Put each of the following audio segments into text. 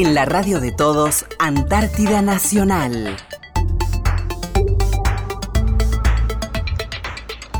En la radio de todos, Antártida Nacional.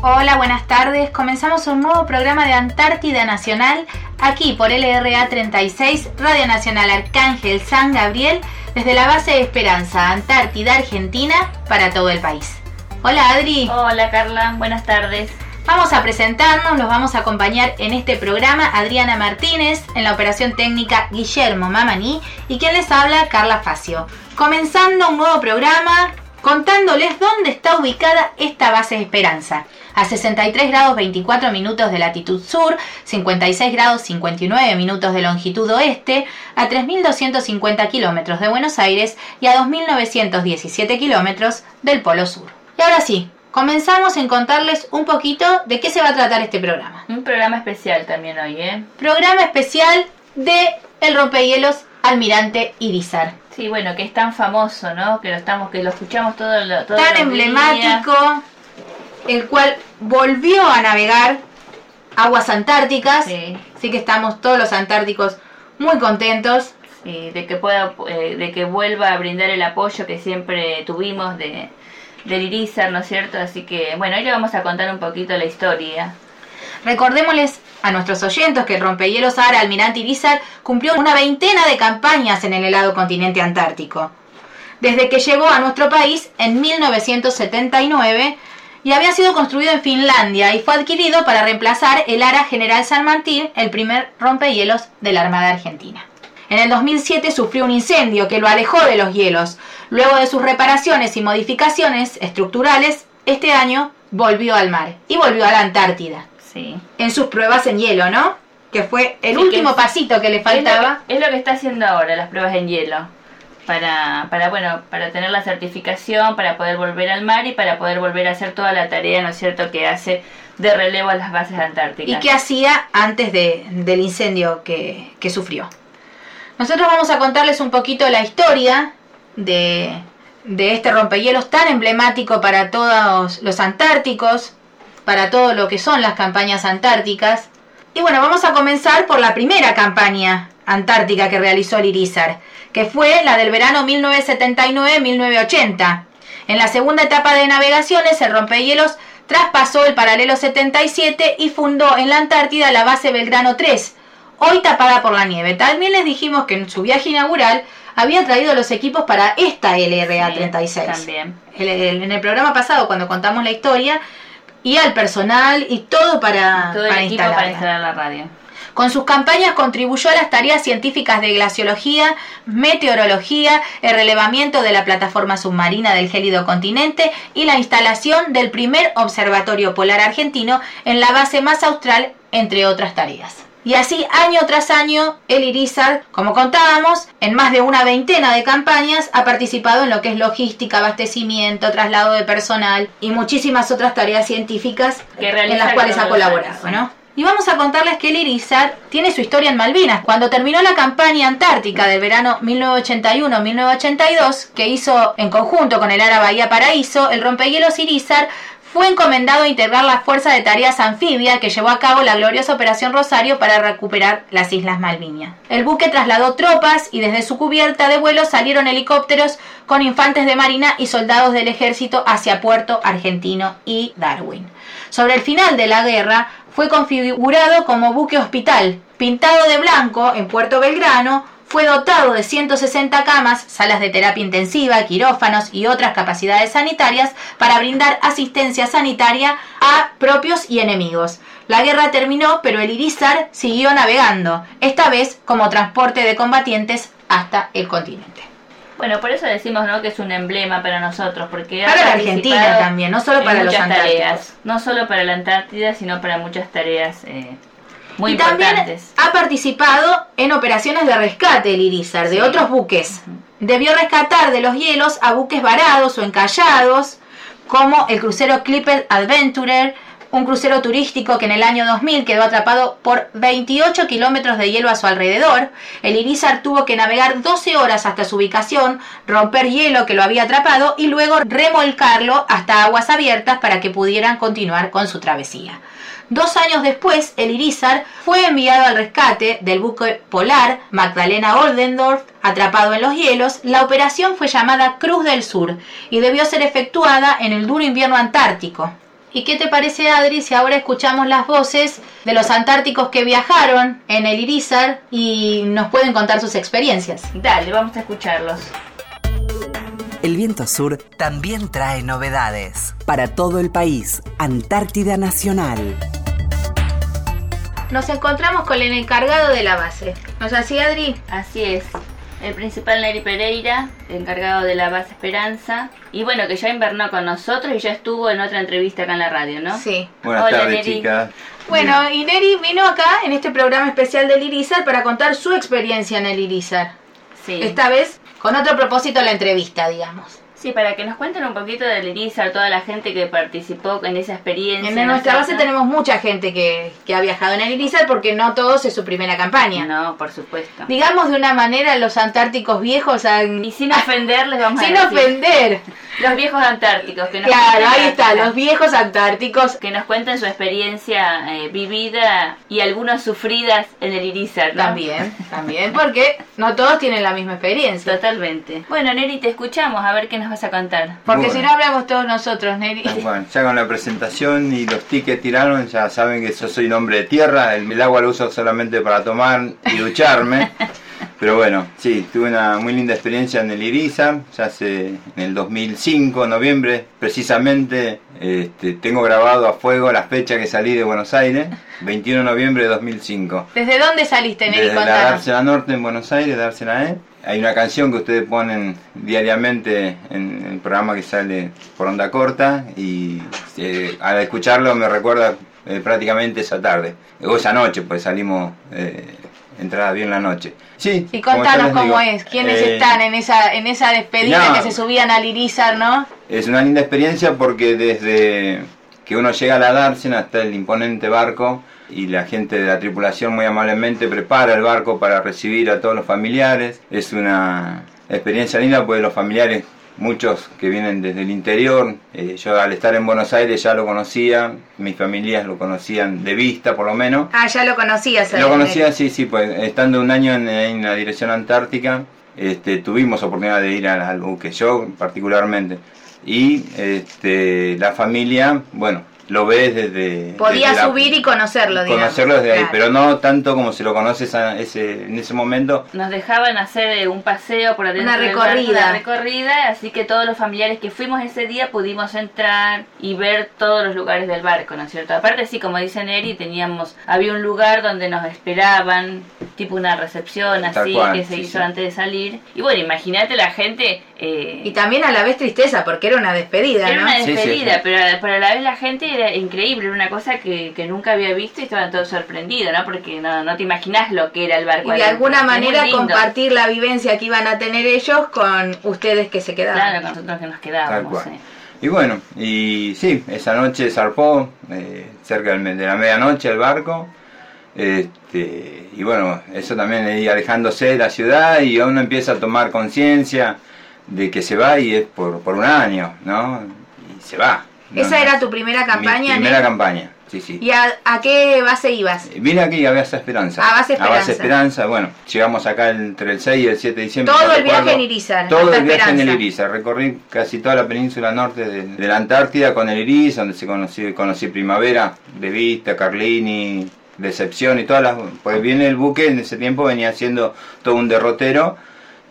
Hola, buenas tardes. Comenzamos un nuevo programa de Antártida Nacional aquí por LRA 36, Radio Nacional Arcángel San Gabriel, desde la base de Esperanza, Antártida, Argentina, para todo el país. Hola Adri. Hola Carla, buenas tardes. Vamos a presentarnos, nos vamos a acompañar en este programa Adriana Martínez, en la operación técnica Guillermo Mamaní y quien les habla Carla Facio. Comenzando un nuevo programa contándoles dónde está ubicada esta base de Esperanza. A 63 grados 24 minutos de latitud sur, 56 grados 59 minutos de longitud oeste, a 3.250 kilómetros de Buenos Aires y a 2.917 kilómetros del Polo Sur. Y ahora sí, comenzamos en contarles un poquito de qué se va a tratar este programa. Un programa especial también hoy, ¿eh? Programa especial de El rompehielos Almirante Irizar. Sí, bueno, que es tan famoso, ¿no? Que lo estamos, que lo escuchamos todo, lo, todo Tan emblemático, el cual volvió a navegar aguas antárticas. Sí. Así que estamos todos los antárticos muy contentos. Sí, de que pueda, eh, de que vuelva a brindar el apoyo que siempre tuvimos de del Irizar, ¿no es cierto? Así que, bueno, hoy le vamos a contar un poquito la historia. Recordémosles a nuestros oyentes que el rompehielos Ara Almirante Irizar cumplió una veintena de campañas en el helado continente antártico. Desde que llegó a nuestro país en 1979 y había sido construido en Finlandia y fue adquirido para reemplazar el Ara General San Martín, el primer rompehielos de la Armada Argentina. En el 2007 sufrió un incendio que lo alejó de los hielos. Luego de sus reparaciones y modificaciones estructurales, este año volvió al mar y volvió a la Antártida. Sí. En sus pruebas en hielo, ¿no? Que fue el Sí, último que es- pasito que le Es lo faltaba. que, es lo que está haciendo ahora, las pruebas en hielo. Para, para, bueno, para tener la certificación, para poder volver al mar y para poder volver a hacer toda la tarea, ¿no es cierto?, que hace de relevo a las bases antárticas. ¿Y qué hacía antes de- del incendio que, que sufrió? Nosotros vamos a contarles un poquito la historia de, de este rompehielos tan emblemático para todos los antárticos, para todo lo que son las campañas antárticas. Y bueno, vamos a comenzar por la primera campaña antártica que realizó el Irizar, que fue la del verano 1979-1980. En la segunda etapa de navegaciones, el rompehielos traspasó el paralelo 77 y fundó en la Antártida la base Belgrano 3, hoy tapada por la nieve. También les dijimos que en su viaje inaugural había traído los equipos para esta LRA 36. También. El- el- en el programa pasado, cuando contamos la historia, y al personal y todo para, Todo el para equipo para instalarla. instalar la radio. Con sus campañas contribuyó a las tareas científicas de glaciología, meteorología, el relevamiento de la plataforma submarina del gélido continente y la instalación del primer observatorio polar argentino en la base más austral, entre otras tareas. Y así, año tras año, el Irizar, como contábamos, en más de una veintena de campañas, ha participado en lo que es logística, abastecimiento, traslado de personal y muchísimas otras tareas científicas Que en las cuales ha colaborado, años. ¿no? Y vamos a contarles que el Irizar tiene su historia en Malvinas. Cuando terminó la campaña antártica del verano 1981-1982, que hizo en conjunto con el Ara Bahía Paraíso, el rompehielos Irizar fue encomendado a integrar la fuerza de tareas anfibia que llevó a cabo la gloriosa Operación Rosario para recuperar las Islas Malvinas. El buque trasladó tropas y desde su cubierta de vuelo salieron helicópteros con infantes de marina y soldados del ejército hacia Puerto Argentino y Darwin. Sobre el final de la guerra fue configurado como buque hospital, pintado de blanco en Puerto Belgrano, fue dotado de 160 camas, salas de terapia intensiva, quirófanos y otras capacidades sanitarias para brindar asistencia sanitaria a propios y enemigos. La guerra terminó, pero el Irizar siguió navegando, esta vez como transporte de combatientes hasta el continente. Bueno, por eso decimos ¿no? que es un emblema para nosotros, porque Para la Argentina también, no solo para los tareas, no solo para la Antártida, sino para muchas tareas eh, muy y también ha participado en operaciones de rescate el Irizar, de otros buques. Debió rescatar de los hielos a buques varados o encallados, como el crucero Clipper Adventurer, un crucero turístico que en el año 2000 quedó atrapado por 28 kilómetros de hielo a su alrededor. El Irizar tuvo que navegar 12 horas hasta su ubicación, romper hielo que lo había atrapado y luego remolcarlo hasta aguas abiertas para que pudieran continuar con su travesía. Dos años después, el Irizar fue enviado al rescate del buque polar Magdalena Oldendorf, atrapado en los hielos. La operación fue llamada Cruz del Sur y debió ser efectuada en el duro invierno antártico. ¿Y qué te parece, Adri, si ahora escuchamos las voces de los antárticos que viajaron en el Irizar y nos pueden contar sus experiencias? Dale, vamos a escucharlos. El viento sur también trae novedades. Para todo el país, Antártida Nacional. Nos encontramos con el encargado de la base. ¿No es así, Adri? Así es. El principal Neri Pereira, encargado de la base Esperanza. Y bueno, que ya invernó con nosotros y ya estuvo en otra entrevista acá en la radio, ¿no? Sí. Buenas Hola, tardes, Neri. chicas. Bueno, y Neri vino acá en este programa especial del Irizar para contar su experiencia en el Irizar. Sí. Esta vez con otro propósito la entrevista, digamos. Sí, para que nos cuenten un poquito del Irizar, toda la gente que participó en esa experiencia. En nuestra base tenemos mucha gente que, que ha viajado en el Irizar porque no todos es su primera campaña. No, por supuesto. Digamos de una manera, los antárticos viejos han... Y sin ofenderles, vamos Sin a decir. ofender. Los viejos antárticos. Que nos Claro, ahí la- está, los viejos antárticos. Que nos cuenten su experiencia eh, vivida y algunas sufridas en el Irizar, ¿no? También, también, porque no todos tienen la misma experiencia. Totalmente. Bueno, Neri, te escuchamos, a ver qué nos vas a contar. Porque Bueno. si no hablamos todos nosotros, Neri. Bueno, ya con la presentación y los tickets tiraron, ya saben que yo soy un hombre de tierra, el, el agua lo uso solamente para tomar y ducharme. Pero bueno, sí, tuve una muy linda experiencia en el Irizar, ya hace en el 2005, noviembre, precisamente este, tengo grabado a fuego la fecha que salí de Buenos Aires, 21 de noviembre de 2005. ¿Desde dónde saliste, Neri? Desde la Contanos. Dársena Norte en Buenos Aires, Dársena E. Hay una canción que ustedes ponen diariamente en el programa que sale por onda corta y eh, al escucharlo me recuerda eh, prácticamente esa tarde, o esa noche, pues salimos eh, entrada bien la noche. Sí, Y contanos cómo digo, es, quiénes eh, están en esa, en esa despedida no. que se subían al Irizar, ¿no? Es una linda experiencia porque desde que uno llega a la Dársena hasta el imponente barco y la gente de la tripulación muy amablemente prepara el barco para recibir a todos los familiares. Es una experiencia linda porque los familiares, muchos que vienen desde el interior, eh, yo al estar en Buenos Aires ya lo conocía, mis familias lo conocían de vista por lo menos. Ah, ya lo conocías. Lo conocía, sí, sí, pues estando un año en, en la dirección antártica, este, tuvimos oportunidad de ir al, al buque, yo particularmente. Y este, la familia, bueno, lo ves desde... Podía desde la- subir y conocerlo, digamos. Conocerlo desde ahí, pero no tanto como se lo conoce esa- ese, en ese momento. Nos dejaban hacer eh, un paseo por adentro Una barco, recorrida. una recorrida, así que todos los familiares que fuimos ese día pudimos entrar y ver todos los lugares del barco, ¿no es cierto? Aparte, sí, como dice Neri, teníamos, había un lugar donde nos esperaban, tipo una recepción Tal así cual, que se sí, hizo sí. antes de salir. Y bueno, imagínate la gente... eh, Y también a la vez tristeza, porque era una despedida, Era ¿no? una despedida, sí. Pero, pero a la vez la gente era increíble, era una cosa que, que nunca había visto y estaban todos sorprendidos, ¿no? Porque no, no te imaginas lo que era el barco. Y de alguna manera compartir la vivencia que iban a tener ellos con ustedes que se quedaban. Claro, con nosotros que nos Tal quedábamos. Y bueno, y sí, esa noche zarpó, eh, cerca de la medianoche el barco. Este, y bueno, eso también ahí alejándose de la ciudad y uno empieza a tomar conciencia de que se va y es por, por un año, ¿no? Y se va. ¿no? ¿Esa era tu primera campaña, Mi primera campaña, sí, sí. ¿Y a, a qué base ibas? Vine aquí a Base Esperanza. A Base Esperanza. Esperanza, bueno, llegamos acá entre el 6 y el 7 de diciembre. Todo el viaje en Irizar, Todo el viaje en el. Irizar. Recorrí casi toda la península norte de, de la Antártida con el Iris, donde se conocí, conocí Primavera, De Vista, Carlini, Decepción y todas las... Pues viene el buque, en ese tiempo venía haciendo todo un derrotero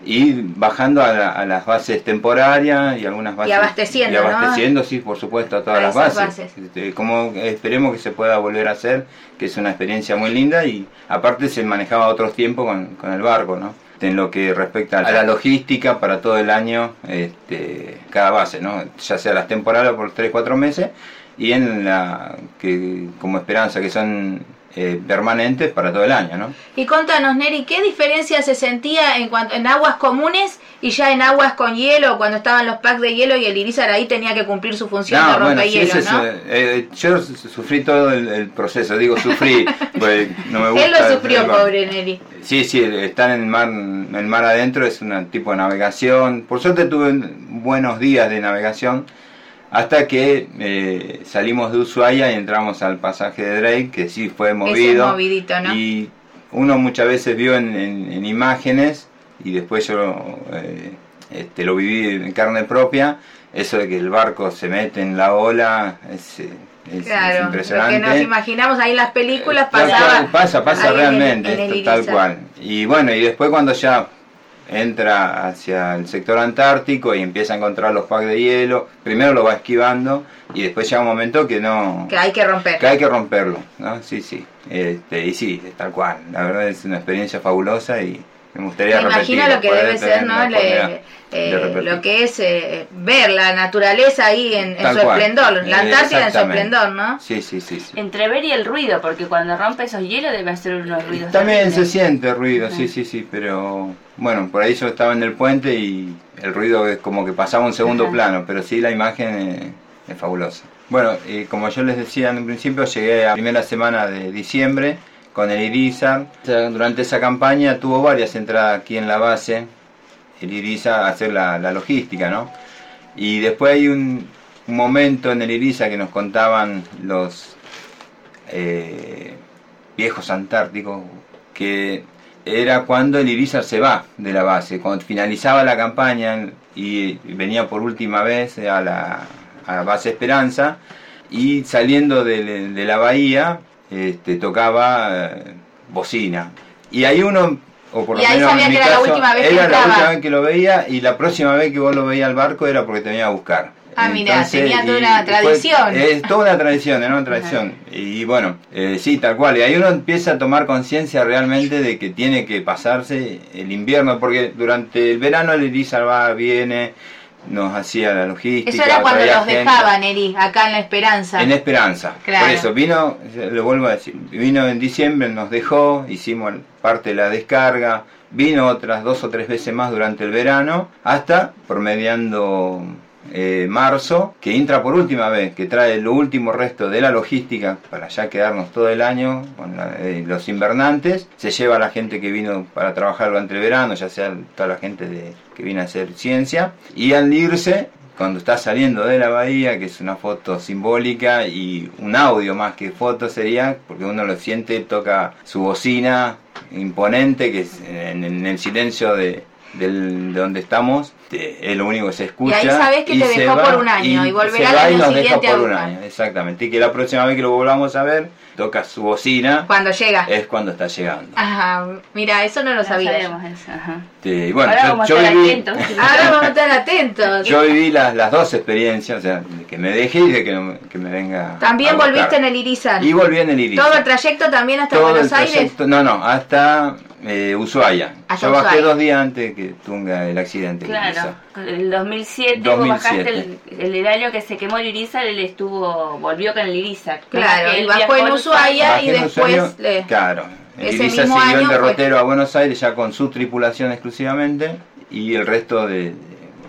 y bajando a, la- a las bases temporarias y algunas bases... abasteciendo, Y ¿no? abasteciendo, sí, por supuesto, a todas A las bases. bases. Este, como esperemos que se pueda volver a hacer, que es una experiencia muy linda y aparte se manejaba otros tiempos con, con el barco, ¿no? En lo que respecta a la logística para todo el año, este, cada base, ¿no? Ya sea las temporales por 3-4 meses y en la que como esperanza que son eh, permanentes para todo el año, ¿no? Y contanos, Neri, ¿qué diferencia se sentía en cuanto en aguas comunes y ya en aguas con hielo, cuando estaban los packs de hielo y el Irizar ahí tenía que cumplir su función de No, bueno, sí, es, ¿no? eh, eh, yo su- sufrí todo el, el proceso, digo sufrí, pues no me gusta. Él lo sufrió, pobre Neri. Sí, sí, estar en el mar, en el mar adentro es un tipo de navegación. Por suerte tuve buenos días de navegación, hasta que eh, salimos de Ushuaia y entramos al pasaje de Drake, que sí fue movido. Ese movidito, ¿no? Y uno muchas veces vio en, en- en imágenes, y después yo eh, este, lo viví en carne propia, eso de que el barco se mete en la ola, es, es- es Claro, lo impresionante. que nos imaginamos ahí en las películas pasaba. cual, pasa, pasa ahí en el- realmente, en el esto, tal cual. Y bueno, y después cuando ya entra hacia el sector antártico y empieza a encontrar los packs de hielo, primero lo va esquivando y después llega un momento que no... Que hay que romper. que hay que romperlo, ¿no? Sí, sí. Este, y sí, tal cual. La verdad es una experiencia fabulosa y me gustaría Me imagino lo que debe ser, ¿no? Le- eh, lo que es eh, ver la naturaleza ahí en, su cual. esplendor, la Eh, Antártida en su esplendor, ¿no? Sí, sí, sí. sí. Entre ver y el ruido, porque cuando rompe esos hielos debe hacer unos ruidos. También se siente ruido, sí, sí, sí, pero bueno, por ahí yo estaba en el puente y el ruido es como que pasaba a un segundo Ajá. plano, pero sí la imagen eh, es fabulosa. Bueno, y como yo les decía en un principio, llegué a la primera semana de diciembre con el sea, Durante esa campaña tuvo varias entradas aquí en la base, el Irizar a hacer la, logística, ¿no? Y después hay un, momento en el Irizar que nos contaban los eh, viejos antárticos que era cuando el Irizar se va de la base, cuando finalizaba la campaña y venía por última vez a la, base Esperanza y saliendo de la bahía este, tocaba eh, bocina. Y ahí uno, o por lo Y menos en mi que era la caso, última vez que era la última vez que lo veía y la próxima vez que vos lo veías al barco era porque te venía a buscar. Ah, mirá, tenía toda una tradición. es toda una tradición, era una tradición. Y bueno, eh, sí, tal cual. Y ahí uno empieza a tomar conciencia realmente de que tiene que pasarse el invierno, porque durante el verano el Irizar va, viene, nos hacía la logística. Eso era cuando los gente. dejaban, Eri, acá en La Esperanza. En Esperanza. Claro. Por eso vino, lo vuelvo a decir, vino en diciembre, nos dejó, hicimos parte de la descarga, vino otras dos o tres veces más durante el verano, hasta promediando eh, marzo, que entra por última vez, que trae lo último resto de la logística para ya quedarnos todo el año con la- eh, los invernantes, se lleva a la gente que vino para trabajar durante el verano, ya sea toda la gente de, que viene a hacer ciencia, y al irse cuando está saliendo de la bahía, que es una foto simbólica y un audio más que foto sería, porque uno lo siente, toca su bocina imponente, que es en, en el silencio de, del- de donde estamos, te- es lo único que se escucha. Y ahí sabés que te se dejó va por un año y volverá se va al y año nos deja siguiente a por un año, exactamente. Y que la próxima vez que lo volvamos a ver, toca su bocina, Cuando llega. es cuando está llegando. Ajá, mira, eso no lo No sabía. sabemos eso, ajá. Y bueno, Ahora yo- vamos yo a estar viví- atentos. Ahora vamos a estar atentos. Yo viví las, las dos experiencias, o sea, de que me deje y de que, no- que me venga. También volviste en el Irizar. Y volví en el Iris. Todo el trayecto también hasta Todo Buenos el Aires. trayecto- No, no, hasta eh, Ushuaia. Hasta Yo bajé Ushuaia. dos días antes que tunga el accidente. Claro, el 2007, 2007. vos bajaste el, el, el año que se quemó el Irizar, él estuvo, volvió con el Irizar. Claro, y él bajó en a Ushuaia. Y en después le- Claro. El ese Ibiza siguió el fue- derrotero a Buenos Aires ya con su tripulación exclusivamente y el resto de.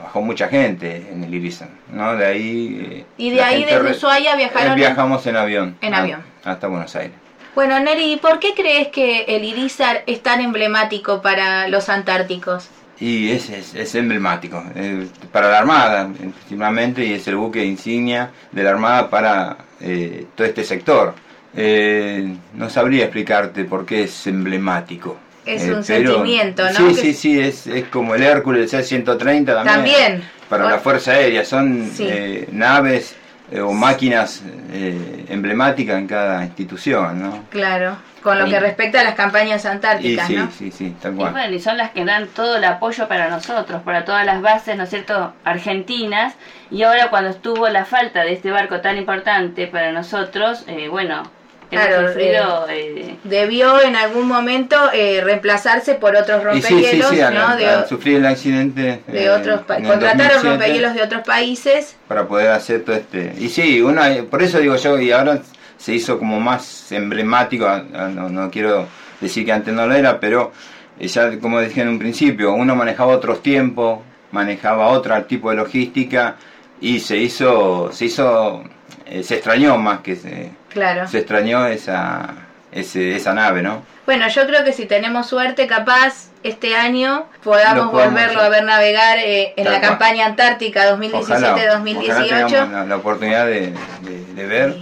Bajó mucha gente en el Ibiza, ¿no? De ahí. eh, Y de ahí desde Ushuaia viajaron Eh, en- Viajamos en avión. En avión. Hasta Buenos Aires. Bueno, Neri, ¿por qué crees que el Irizar es tan emblemático para los antárticos? Y es, es, es emblemático eh, para la Armada, principalmente, y es el buque insignia de la Armada para eh, todo este sector. Eh, no sabría explicarte por qué es emblemático. Es Eh, un pero- sentimiento, ¿no? Sí, Que- sí, sí, es, es como el Hércules, el C-130 también. También. Para O- la Fuerza Aérea, son Sí. eh, naves eh, o máquinas eh, emblemáticas en cada institución, ¿no? Claro, con lo Y- que respecta a las campañas Y antárticas, sí, ¿no? sí, sí, tal Y cual. bueno, y son las que dan todo el apoyo para nosotros, para todas las bases, ¿no es cierto?, argentinas. Y ahora cuando estuvo la falta de este barco tan importante para nosotros, eh, bueno, Claro, sufrido... eh, Debió en algún momento eh, reemplazarse por otros Y sí, sí, rompehielos, sí, al, ¿no? De, al sufrir el accidente de eh, otros contrataron 2007, rompehielos de otros países. para poder hacer todo este y sí uno por eso digo yo y ahora se hizo como más emblemático a- a- no, no quiero decir que antes no lo era pero eh, ya como dije en un principio uno manejaba otros tiempos manejaba otro tipo de logística y se hizo se hizo eh, se extrañó más que se, Claro. se extrañó esa ese, esa nave, ¿no? Bueno, yo creo que si tenemos suerte, capaz este año podamos volverlo hacer. a ver navegar eh, en Tal la cual. campaña Antártica Ojalá, ojalá 2017-2018, tengamos la, la oportunidad de, de- de ver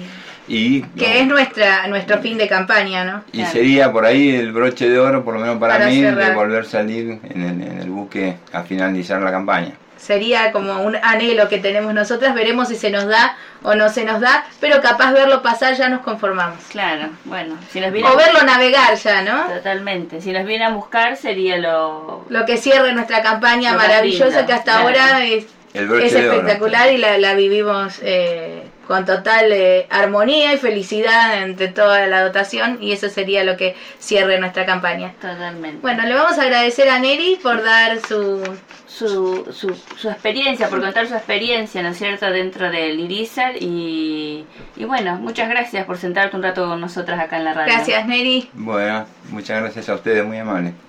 y, que es nuestra nuestro fin de campaña, ¿no? y sería por ahí el broche de oro, por lo menos para, Para mí, cerrar. de volver a salir en el, en el buque a finalizar la campaña. Sería como un anhelo que tenemos nosotras, veremos si se nos da o no se nos da, pero capaz verlo pasar ya nos conformamos. Claro, bueno, si nos vienen O verlo navegar ya, ¿no? Totalmente. Si nos viene a buscar sería lo... Lo que cierre nuestra campaña maravillosa lindo, que hasta claro. ahora es, es espectacular y la, la vivimos eh, con total eh, armonía y felicidad entre toda la dotación y eso sería lo que cierre nuestra campaña. Totalmente. Bueno, le vamos a agradecer a Neri por dar su... su, su, su experiencia, por contar su experiencia, ¿no es cierto?, dentro del Irizar y, y bueno, muchas gracias por sentarte un rato con nosotras acá en la radio. Gracias Neri. Bueno, muchas gracias a ustedes, muy amables.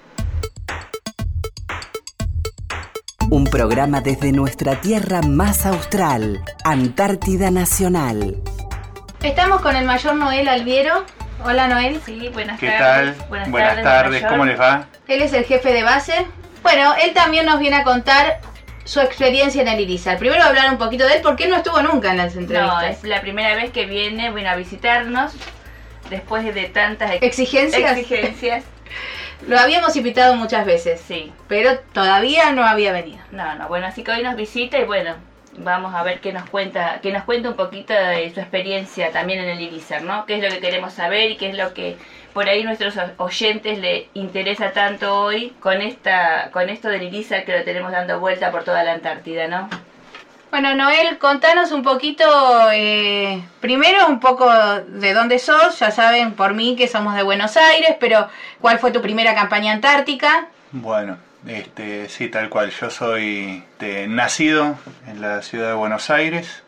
Programa desde nuestra tierra más austral, Antártida Nacional. Estamos con el mayor Noel Alviero. Hola Noel. Sí, buenas ¿Qué tal? tardes. Buenas, tardes. ¿cómo les va? Él es el jefe de base. Bueno, él también nos viene a contar su experiencia en el Irizar. Primero hablar un poquito de él porque él no estuvo nunca en las No, entrevistas. es la primera vez que viene, vino a visitarnos después de tantas ex- ¿Exigencias? exigencias. Lo habíamos invitado muchas veces, Sí, pero todavía no había venido. no, no, bueno, así que hoy nos visita y bueno, vamos a ver qué nos cuenta, que nos cuenta un poquito de su experiencia también en el Irizar, ¿no? Qué es lo que queremos saber y qué es lo que por ahí nuestros oyentes le interesa tanto hoy con esta, con esto del Irizar que lo tenemos dando vuelta por toda la Antártida, ¿no? Bueno, Noel, contanos un poquito, eh, primero un poco de dónde sos, ya saben por mí que somos de Buenos Aires, pero ¿cuál fue tu primera campaña antártica? Bueno, este, sí, tal cual. Yo soy nacido en la ciudad de Buenos Aires.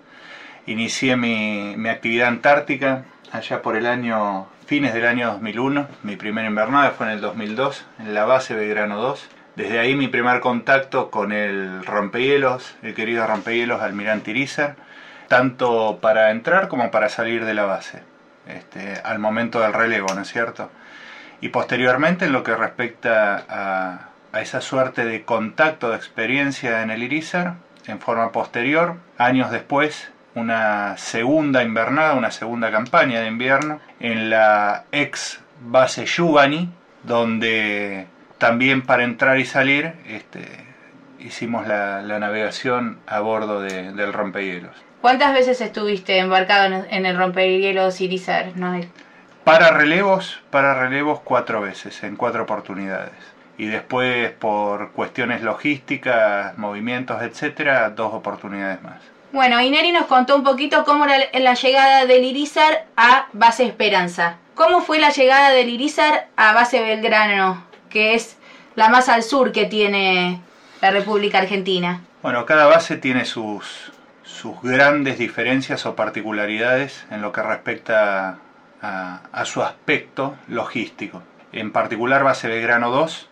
Inicié mi, mi actividad antártica allá por el año, fines del año 2001. Mi primera invernada fue en el 2002, en la base Belgrano 2. Desde ahí mi primer contacto con el rompehielos, el querido rompehielos Almirante Irizar, tanto para entrar como para salir de la base, este, al momento del relevo, ¿no es cierto? Y posteriormente en lo que respecta a, a esa suerte de contacto, de experiencia en el Irizar, en forma posterior, años después, una segunda invernada, una segunda campaña de invierno, en la ex base Yugani, donde también para entrar y salir este, hicimos la, la navegación a bordo de- del rompehielos. ¿Cuántas veces estuviste embarcado en, en el rompehielos Irizar, Noel? Para relevos, para relevos cuatro veces, en cuatro oportunidades. Y después por cuestiones logísticas, movimientos, etcétera, dos oportunidades más. Bueno, Ineri nos contó un poquito cómo era la llegada del Irizar a Base Esperanza. ¿Cómo fue la llegada del Irizar a Base Belgrano, que es la más al sur que tiene la República Argentina? Bueno, cada base tiene sus, sus grandes diferencias o particularidades en lo que respecta a, su aspecto logístico. En particular base Belgrano 2,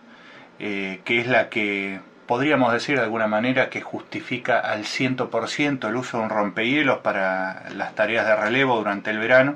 eh, que es la que podríamos decir de alguna manera que justifica al 100% el uso de un rompehielos para las tareas de relevo durante el verano.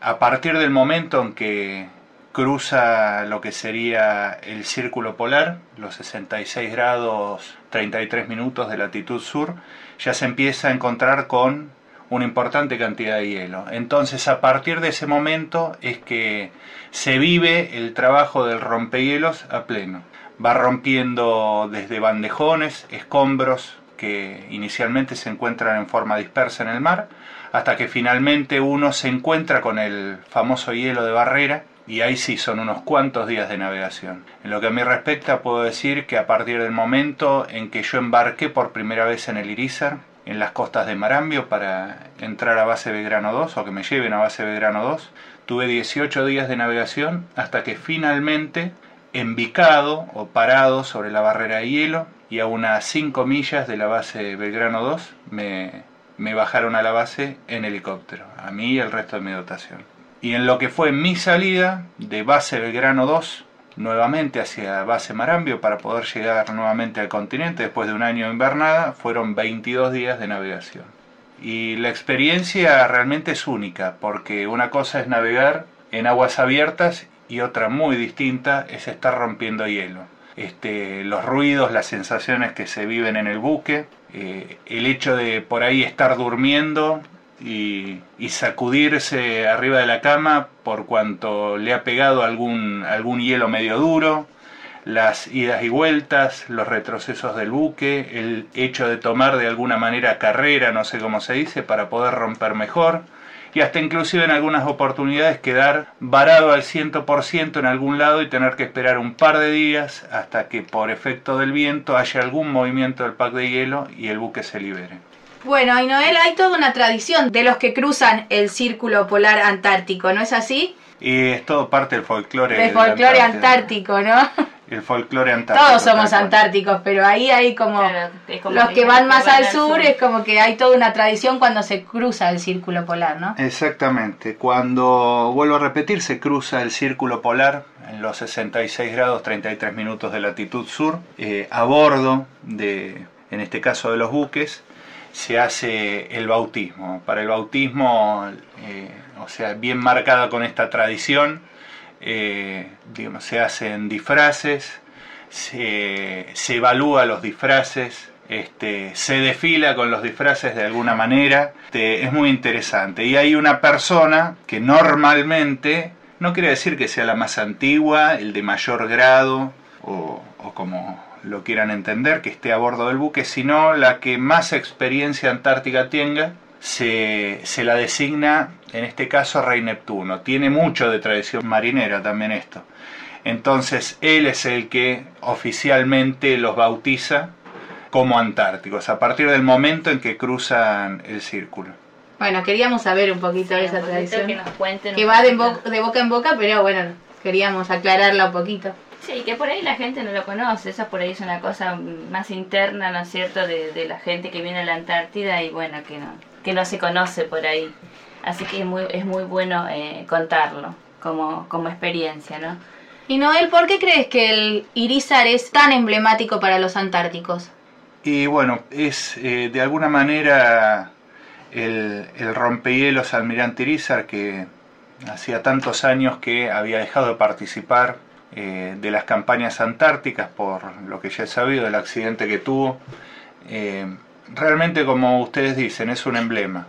A partir del momento en que cruza lo que sería el círculo polar, los 66 grados 33 minutos de latitud sur, ya se empieza a encontrar con una importante cantidad de hielo. Entonces a partir de ese momento es que se vive el trabajo del rompehielos a pleno. Va rompiendo desde bandejones, escombros que inicialmente se encuentran en forma dispersa en el mar, hasta que finalmente uno se encuentra con el famoso hielo de barrera y ahí sí son unos cuantos días de navegación. En lo que a mí respecta puedo decir que a partir del momento en que yo embarqué por primera vez en el Irizar, en las costas de Marambio para entrar a base Belgrano 2 o que me lleven a base Belgrano 2, tuve 18 días de navegación hasta que finalmente embicado o parado sobre la barrera de hielo y a unas 5 millas de la base Belgrano 2 me, me bajaron a la base en helicóptero, a mí y al resto de mi dotación. Y en lo que fue mi salida de base Belgrano 2 nuevamente hacia base Marambio para poder llegar nuevamente al continente después de un año de invernada, fueron 22 días de navegación. Y la experiencia realmente es única, porque una cosa es navegar en aguas abiertas y otra muy distinta es estar rompiendo hielo. Este, los ruidos, las sensaciones que se viven en el buque, eh, el hecho de por ahí estar durmiendo y, sacudirse arriba de la cama por cuanto le ha pegado algún, algún hielo medio duro, las idas y vueltas, los retrocesos del buque, el hecho de tomar de alguna manera carrera, no sé cómo se dice, para poder romper mejor y hasta inclusive en algunas oportunidades quedar varado al 100% en algún lado y tener que esperar un par de días hasta que por efecto del viento haya algún movimiento del pack de hielo y el buque se libere. Bueno, y Noel, hay toda una tradición de los que cruzan el círculo polar antártico, ¿no es así? Y es todo parte del folclore. Del folclore antártico, ¿no? el folclore antártico. Todos somos antárticos, pero ahí hay como, los que van más al sur, es como que hay toda una tradición cuando se cruza el círculo polar, ¿no? Exactamente, cuando, vuelvo a repetir, se cruza el círculo polar en los 66 grados 33 minutos de latitud sur, eh, a bordo de, en este caso de los buques, se hace el bautismo. Para el bautismo, eh, o sea, bien marcada con esta tradición, eh, se hacen disfraces, se, evalúa los disfraces, este, se desfila con los disfraces de alguna manera, este, es muy interesante. Y hay una persona que normalmente, no quiere decir que sea la más antigua, el de mayor grado, o, o como lo quieran entender, que esté a bordo del buque, sino la que más experiencia antártica tenga, se, se, la designa, en este caso, Rey Neptuno. Tiene mucho de tradición marinera también esto. Entonces, él es el que oficialmente los bautiza como antárticos, a partir del momento en que cruzan el círculo. Bueno, queríamos saber un poquito de esa tradición. Que, nos cuenten que va de, de boca en boca, pero bueno, queríamos aclararla un poquito. Sí, que por ahí la gente no lo conoce, eso por ahí es una cosa más interna, ¿no es cierto?, de, de la gente que viene a la Antártida y bueno, que no, que no se conoce por ahí. Así que es muy, es muy bueno eh, contarlo como, como experiencia, ¿no? Y Noel, ¿por qué crees que el Irizar es tan emblemático para los antárticos? Y bueno, es eh, de alguna manera el, el rompehielos Almirante Irizar que hacía tantos años que había dejado de participar eh, de las campañas antárticas por lo que ya he sabido del accidente que tuvo. Eh, realmente, como ustedes dicen, es un emblema.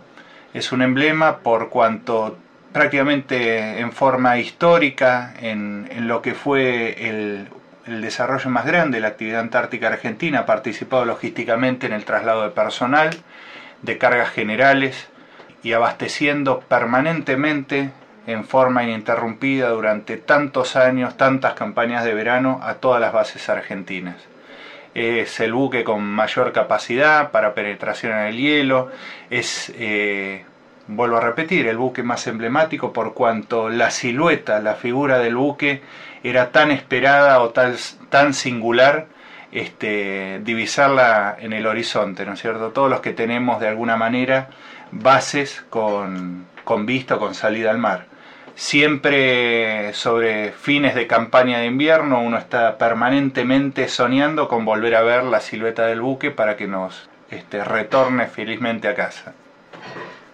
Es un emblema por cuanto prácticamente en forma histórica en, lo que fue el, el, desarrollo más grande de la actividad antártica argentina, ha participado logísticamente en el traslado de personal, de cargas generales y abasteciendo permanentemente en forma ininterrumpida durante tantos años, tantas campañas de verano a todas las bases argentinas. Es el buque con mayor capacidad para penetración en el hielo, es, eh, vuelvo a repetir, el buque más emblemático por cuanto la silueta, la figura del buque era tan esperada o tan singular este, divisarla en el horizonte, ¿no es cierto? Todos los que tenemos de alguna manera bases con, con vista con salida al mar siempre sobre fines de campaña de invierno uno está permanentemente soñando con volver a ver la silueta del buque para que nos este, retorne felizmente a casa.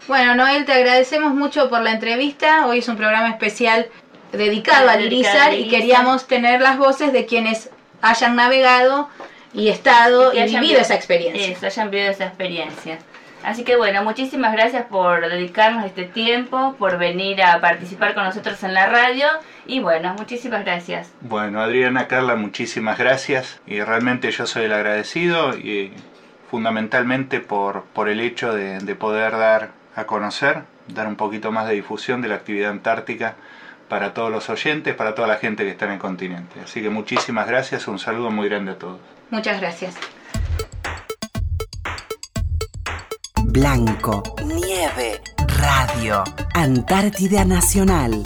Bueno, Noel, te agradecemos mucho por la entrevista. Hoy es un programa especial dedicado al Irizar y queríamos tener las voces de quienes hayan navegado y estado y, vivido esa experiencia. Eso, hayan vivido esa experiencia. Así que bueno, muchísimas gracias por dedicarnos este tiempo, por venir a participar con nosotros en la radio y bueno, muchísimas gracias. Bueno, Adriana, Carla, muchísimas gracias y realmente yo soy el agradecido y fundamentalmente por, por el hecho de, de poder dar a conocer, dar un poquito más de difusión de la actividad antártica para todos los oyentes, para toda la gente que está en el continente. Así que muchísimas gracias, un saludo muy grande a todos. Muchas gracias. Blanco, nieve, radio, Antártida Nacional.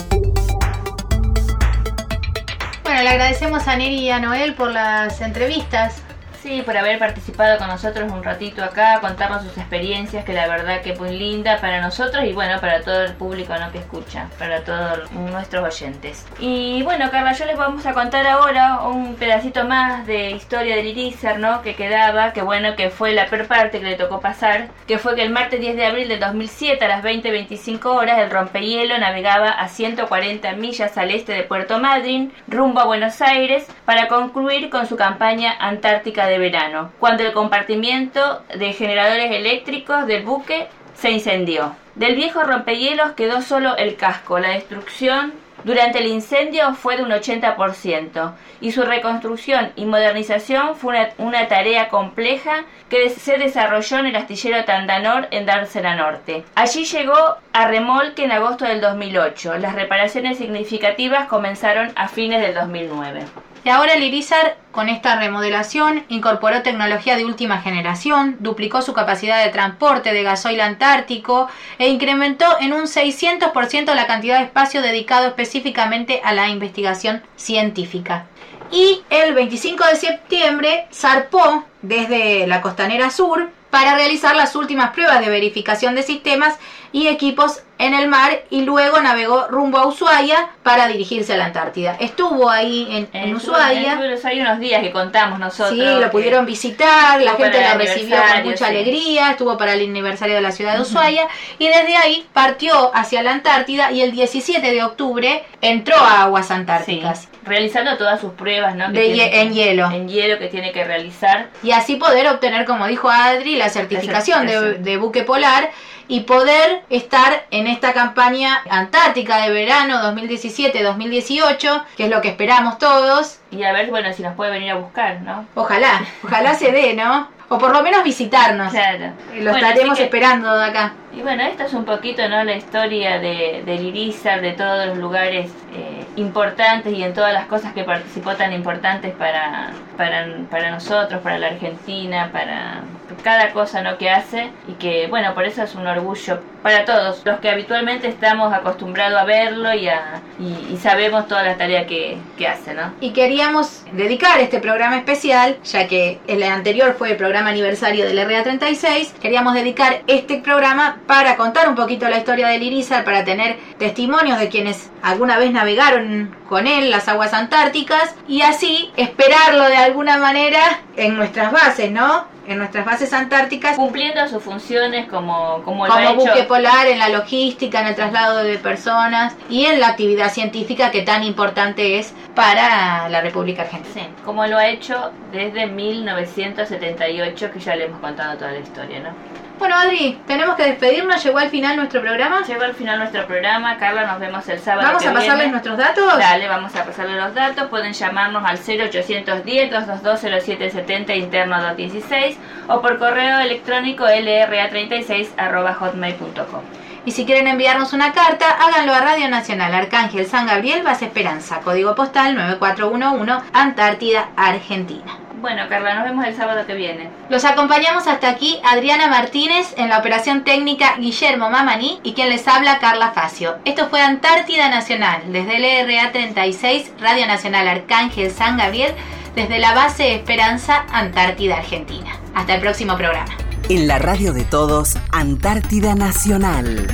Bueno, le agradecemos a Neri y a Noel por las entrevistas. Sí, por haber participado con nosotros un ratito acá, contarnos sus experiencias, que la verdad que muy linda para nosotros y bueno, para todo el público ¿no? que escucha, para todos nuestros oyentes. Y bueno, Carla, yo les vamos a contar ahora un pedacito más de historia del Irizar, ¿no? Que quedaba, que bueno, que fue la peor parte que le tocó pasar, que fue que el martes 10 de abril de 2007 a las 20.25 horas el rompehielo navegaba a 140 millas al este de Puerto Madryn, rumbo a Buenos Aires, para concluir con su campaña antártica de verano, cuando el compartimiento de generadores eléctricos del buque se incendió. Del viejo rompehielos quedó solo el casco. La destrucción durante el incendio fue de un 80% y su reconstrucción y modernización fue una, tarea compleja que se desarrolló en el astillero Tandanor en Dársena Norte. Allí llegó a remolque en agosto del 2008. Las reparaciones significativas comenzaron a fines del 2009. Y ahora el Irizar, con esta remodelación, incorporó tecnología de última generación, duplicó su capacidad de transporte de gasoil antártico e incrementó en un 600% la cantidad de espacio dedicado específicamente a la investigación científica. Y el 25 de septiembre zarpó desde la costanera sur para realizar las últimas pruebas de verificación de sistemas y equipos en el mar y luego navegó rumbo a Ushuaia para dirigirse a la Antártida. Estuvo ahí en, en Ushuaia. Hay unos días que contamos nosotros. Sí, lo pudieron visitar, la gente lo recibió con mucha alegría, estuvo para el aniversario de la ciudad de Ushuaia y desde ahí partió hacia la Antártida y el 17 de octubre entró a aguas antárticas. realizando todas sus pruebas, ¿no? en hielo. En hielo que tiene que realizar. Y así poder obtener, como dijo Adri, la certificación, de buque polar y poder estar en esta campaña antártica de verano 2017-2018, que es lo que esperamos todos. Y a ver, bueno, si nos puede venir a buscar, ¿no? Ojalá, ojalá se dé, ¿no? O por lo menos visitarnos. Claro. Lo estaremos esperando de acá. Y bueno, esta es un poquito, ¿no? La historia de, Irizar, de todos los lugares eh, importantes y en todas las cosas que participó tan importantes para, para, para nosotros, para la Argentina, para cada cosa ¿no? que hace y que bueno, por eso es un orgullo para todos los que habitualmente estamos acostumbrados a verlo y, sabemos toda la tarea que, que, hace. ¿no? Y queríamos dedicar este programa especial, ya que el anterior fue el programa aniversario del RA36, queríamos dedicar este programa para contar un poquito la historia del Irizar, para tener testimonios de quienes alguna vez navegaron con él las aguas antárticas y así esperarlo de alguna manera en nuestras bases, ¿no? En nuestras bases antárticas. Cumpliendo sus funciones como, como, como buque polar en la logística, en el traslado de personas y en la actividad científica que tan importante es para la República Argentina. Sí, como lo ha hecho desde 1978, que ya le hemos contado toda la historia, ¿no? Bueno, Adri, tenemos que despedirnos. Llegó al final nuestro programa. Llegó al final nuestro programa. Carla, nos vemos el sábado. ¿Vamos a pasarles nuestros datos? Dale, vamos a pasarles los datos. Pueden llamarnos al 0810-222-0770 interno 216 o por correo electrónico lra36 Y si quieren enviarnos una carta, háganlo a Radio Nacional Arcángel San Gabriel, Base Esperanza, código postal 9411, Antártida, Argentina. Bueno, Carla, nos vemos el sábado que viene. Los acompañamos hasta aquí Adriana Martínez en la operación técnica Guillermo Mamani y quien les habla Carla Facio. Esto fue Antártida Nacional desde el RA 36 Radio Nacional Arcángel San Gabriel desde la base Esperanza Antártida Argentina. Hasta el próximo programa. En la radio de todos, Antártida Nacional.